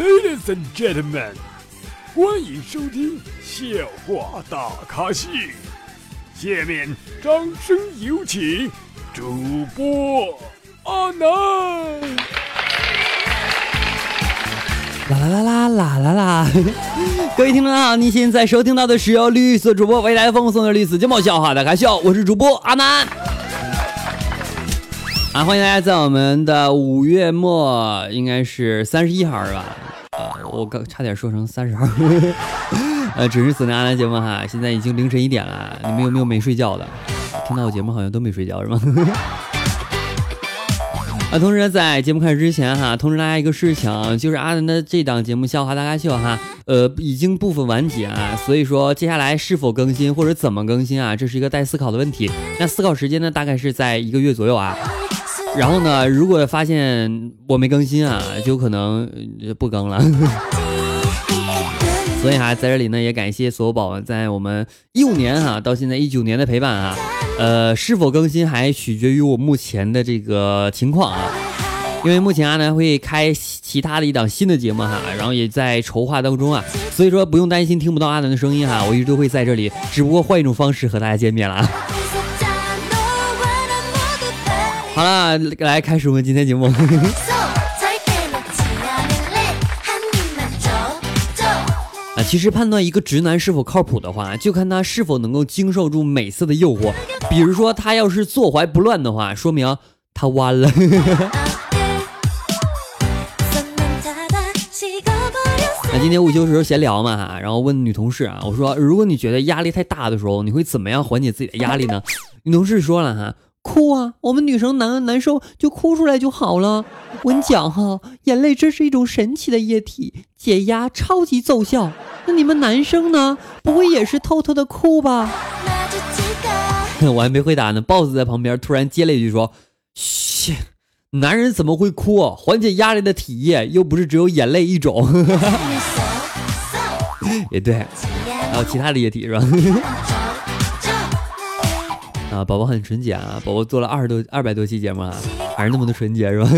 Ladies and gentlemen，欢迎收听笑话大咖秀。下面掌声有请主播阿南。啦啦啦啦啦啦啦！各位听众好，你现在收听到的是由绿色主播为大家奉送的绿色节目笑话大咖秀，我是主播阿南。啊，欢迎大家在我们的五月末，应该是三十一号是吧？呃，我刚差点说成三十号。呃，准时锁定阿南节目哈，现在已经凌晨一点了，你们有没有没睡觉的？听到我节目好像都没睡觉是吗？啊，同时在节目开始之前哈，通知大家一个事情，就是阿南的这档节目《笑话大咖秀》哈，呃，已经部分完结啊，所以说接下来是否更新或者怎么更新啊，这是一个待思考的问题。那思考时间呢，大概是在一个月左右啊。然后呢，如果发现我没更新啊，就可能不更了。所以哈，在这里呢，也感谢所有宝宝在我们一五年哈到现在一九年的陪伴啊。呃，是否更新还取决于我目前的这个情况啊。因为目前阿南会开其他的一档新的节目哈，然后也在筹划当中啊，所以说不用担心听不到阿南的声音哈，我一直都会在这里，只不过换一种方式和大家见面了。好了，来开始我们今天节目。啊，其实判断一个直男是否靠谱的话，就看他是否能够经受住美色的诱惑。比如说，他要是坐怀不乱的话，说明他弯了。那今天午休时候闲聊嘛哈，然后问女同事啊，我说如果你觉得压力太大的时候，你会怎么样缓解自己的压力呢？女同事说了哈。哭啊！我们女生难难受就哭出来就好了。我跟你讲哈，眼泪真是一种神奇的液体，解压超级奏效。那你们男生呢？不会也是偷偷的哭吧？我还没回答呢，boss 在旁边突然接了一句说：“嘘，男人怎么会哭？缓解压力的体液又不是只有眼泪一种。”也对，还有其他的液体是吧？啊，宝宝很纯洁啊！宝宝做了二十多、二百多期节目啊，还是那么的纯洁，是吧？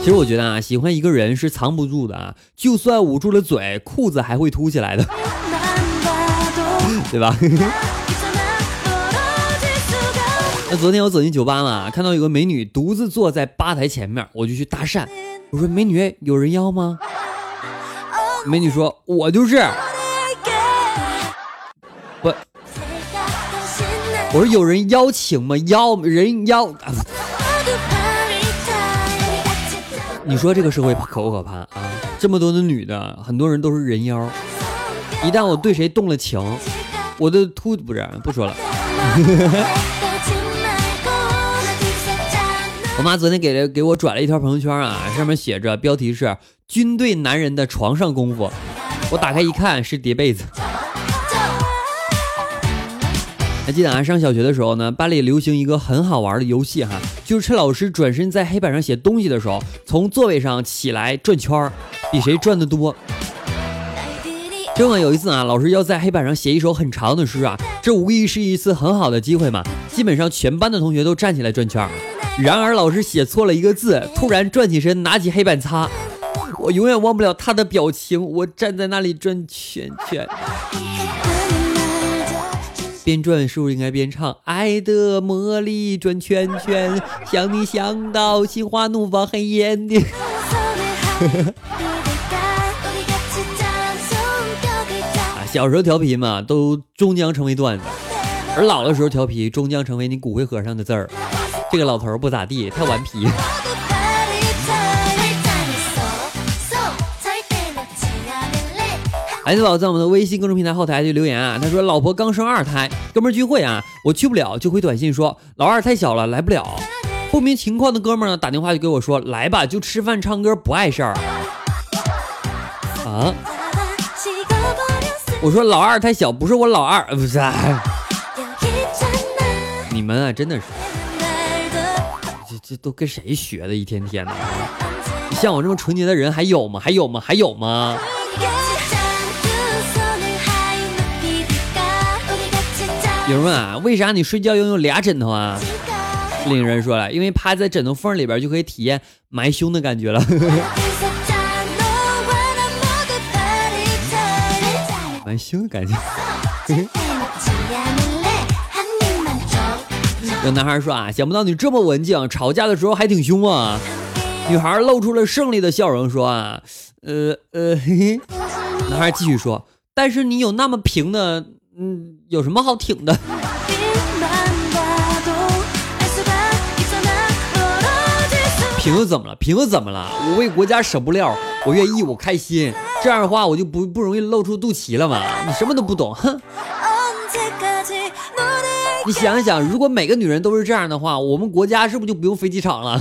其实我觉得啊，喜欢一个人是藏不住的啊，就算捂住了嘴，裤子还会凸起来的，对吧？那昨天我走进酒吧嘛，看到有个美女独自坐在吧台前面，我就去搭讪，我说：“美女，有人要吗？”美女说：“我就是。”我说有人邀请吗？邀人邀。你说这个社会可不可怕啊？这么多的女的，很多人都是人妖。一旦我对谁动了情，我的秃不是不说了。我妈昨天给了给我转了一条朋友圈啊，上面写着标题是“军队男人的床上功夫”。我打开一看，是叠被子。还记得啊，上小学的时候呢，班里流行一个很好玩的游戏哈，就是趁老师转身在黑板上写东西的时候，从座位上起来转圈儿，比谁转的多。这么有一次啊，老师要在黑板上写一首很长的诗啊，这无疑是一次很好的机会嘛。基本上全班的同学都站起来转圈儿，然而老师写错了一个字，突然转起身拿起黑板擦，我永远忘不了他的表情，我站在那里转圈圈。边转是不是应该边唱？爱的魔力转圈圈，想你想到心花怒放黑眼的。小时候调皮嘛，都终将成为段子；而老的时候调皮，终将成为你骨灰盒上的字儿。这个老头不咋地，太顽皮。孩子宝在我们的微信公众平台后台就留言啊，他说老婆刚生二胎，哥们聚会啊，我去不了，就回短信说老二太小了来不了。不明情况的哥们呢打电话就给我说来吧，就吃饭唱歌不碍事儿。啊？我说老二太小，不是我老二，不是。你们啊，真的是，这这都跟谁学的？一天天的，像我这么纯洁的人还有吗？还有吗？还有吗？有人问啊，为啥你睡觉要用俩枕头啊？另一人说了，因为趴在枕头缝里边就可以体验埋胸的感觉了。埋胸的感觉。有男孩说啊，想不到你这么文静，吵架的时候还挺凶啊。女孩露出了胜利的笑容，说啊，呃呃，嘿嘿。男孩继续说，但是你有那么平的，嗯，有什么好挺的？平又怎么了？平又怎么了？我为国家舍不了，我愿意，我开心。这样的话，我就不不容易露出肚脐了嘛？你什么都不懂，哼！你想想，如果每个女人都是这样的话，我们国家是不是就不用飞机场了？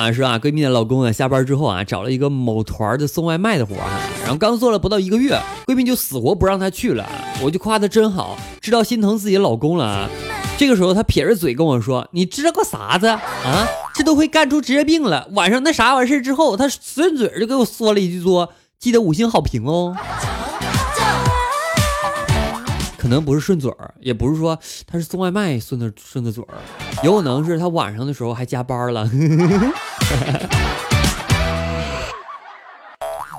啊，是啊？闺蜜的老公啊，下班之后啊，找了一个某团的送外卖的活儿啊，然后刚做了不到一个月，闺蜜就死活不让他去了。我就夸他真好，知道心疼自己老公了。这个时候，他撇着嘴跟我说：“你知道个啥子啊？这都会干出职业病了。”晚上那啥完事之后，他顺嘴就给我说了一句说：“记得五星好评哦。”可能不是顺嘴儿，也不是说他是送外卖顺的顺的嘴儿，有可能是他晚上的时候还加班了。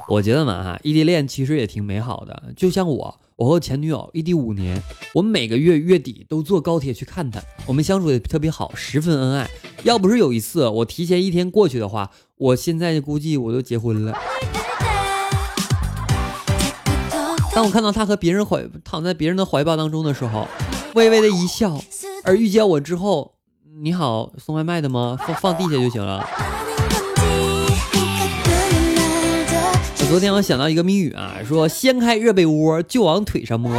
我觉得嘛哈，异地恋其实也挺美好的。就像我，我和前女友异地五年，我们每个月月底都坐高铁去看她，我们相处也特别好，十分恩爱。要不是有一次我提前一天过去的话，我现在估计我都结婚了。当我看到她和别人怀躺在别人的怀抱当中的时候，微微的一笑；而遇见我之后，你好，送外卖的吗？放放地下就行了。昨天我想到一个谜语啊，说掀开热被窝就往腿上摸，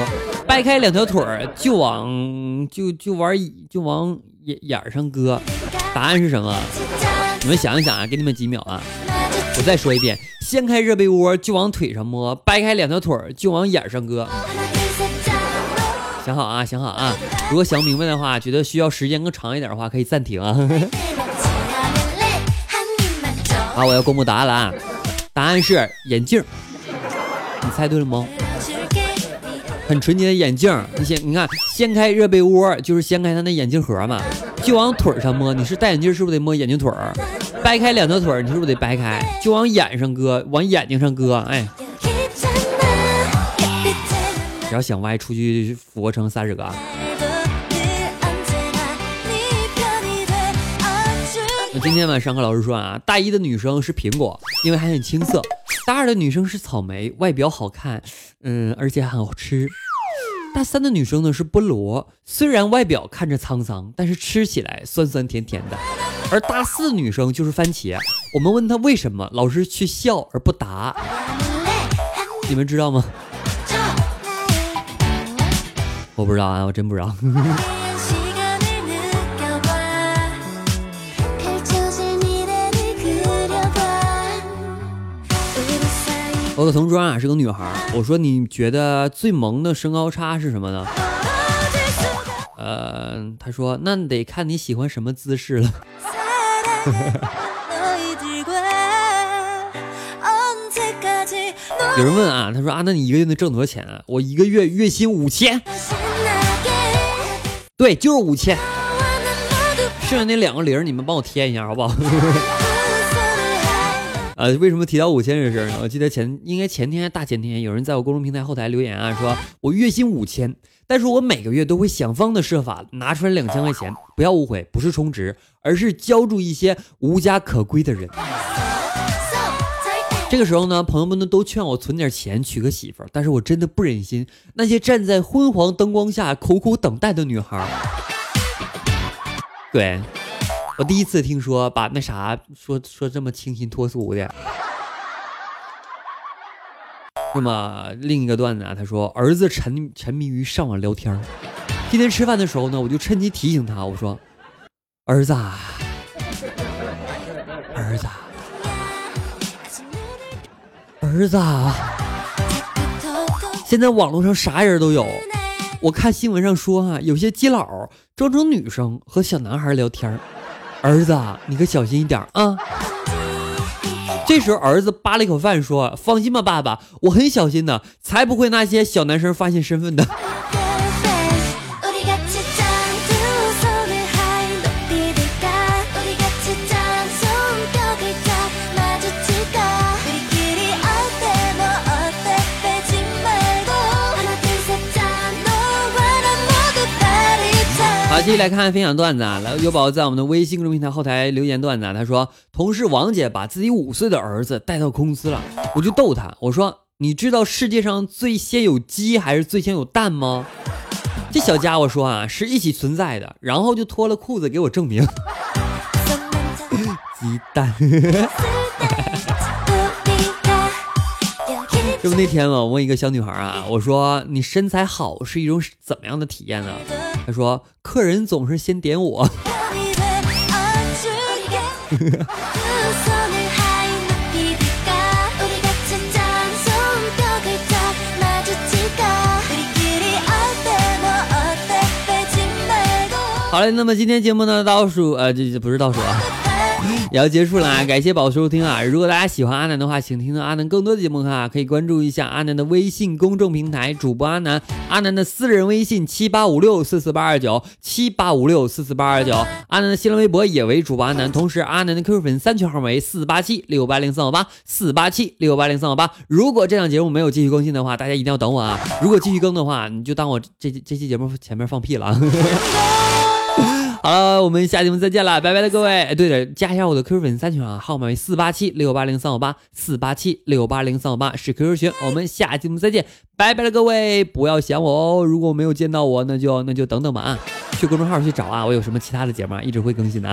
掰开两条腿就往就就往就往眼眼上搁。答案是什么？你们想一想啊，给你们几秒啊。我再说一遍。掀开热被窝就往腿上摸，掰开两条腿就往眼上搁。想好啊，想好啊！如果想明白的话，觉得需要时间更长一点的话，可以暂停啊。好，我要公布答案了啊！答案是眼镜。你猜对了吗？很纯洁的眼镜。你先，你看，掀开热被窝就是掀开他那眼镜盒嘛，就往腿上摸。你是戴眼镜，是不是得摸眼镜腿儿？掰开两条腿，你是不是得掰开？就往眼上搁，往眼睛上搁。哎，只要想歪，出去俯卧撑三十个。今天晚上课老师说啊，大一的女生是苹果，因为还很青涩；大二的女生是草莓，外表好看，嗯，而且很好吃；大三的女生呢是菠萝，虽然外表看着沧桑，但是吃起来酸酸甜甜的。而大四女生就是番茄，我们问她为什么，老师却笑而不答。你们知道吗？我不知道啊，我真不知道。我的同桌啊是个女孩，我说你觉得最萌的身高差是什么呢？呃，她说那得看你喜欢什么姿势了。有人问啊，他说啊，那你一个月能挣多少钱啊？我一个月月薪五千，对，就是五千。剩下那两个零，你们帮我添一下，好不好？呃，为什么提到五千这事儿呢？我记得前应该前天大前天，有人在我公众平台后台留言啊，说我月薪五千。但是我每个月都会想方的设法拿出来两千块钱，不要误会，不是充值，而是浇筑一些无家可归的人。这个时候呢，朋友们呢都劝我存点钱娶个媳妇儿，但是我真的不忍心那些站在昏黄灯光下苦苦等待的女孩。对我第一次听说把那啥说说这么清新脱俗的。那么另一个段子啊，他说儿子沉沉迷于上网聊天今天吃饭的时候呢，我就趁机提醒他，我说：“儿子，儿子，儿子，现在网络上啥人都有。我看新闻上说啊，有些基佬装成女生和小男孩聊天。儿子，你可小心一点啊。”这时候儿子扒了一口饭说：“放心吧，爸爸，我很小心的，才不会那些小男生发现身份的。”继续来看分享段子啊！来，有宝宝在我们的微信公众平台后台留言段子啊，他说，同事王姐把自己五岁的儿子带到公司了，我就逗他，我说，你知道世界上最先有鸡还是最先有蛋吗？这小家伙说啊，是一起存在的，然后就脱了裤子给我证明。鸡蛋。这不那天嘛，我问一个小女孩啊，我说你身材好是一种怎么样的体验呢？她说客人总是先点我。好嘞，那么今天节目呢倒数呃这这不是倒数啊。也要结束了啊！感谢宝收听啊！如果大家喜欢阿南的话，请听到阿南更多的节目哈，可以关注一下阿南的微信公众平台主播阿南，阿南的私人微信七八五六四四八二九七八五六四四八二九，阿南的新浪微博也为主播阿南，同时阿南的 QQ 粉三群号为四八七六八零三五八四八七六八零三五八。如果这档节目没有继续更新的话，大家一定要等我啊！如果继续更的话，你就当我这这期节目前面放屁了啊。好了，我们下期节目再见了，拜拜了各位！哎，对了，加一下我的 QQ 粉丝三群啊，号码为四八七六八零三五八四八七六八零三五八是 QQ 群。我们下期节目再见，拜拜了各位！不要想我哦，如果没有见到我，那就那就等等吧啊，去公众号去找啊，我有什么其他的节目啊，一直会更新的。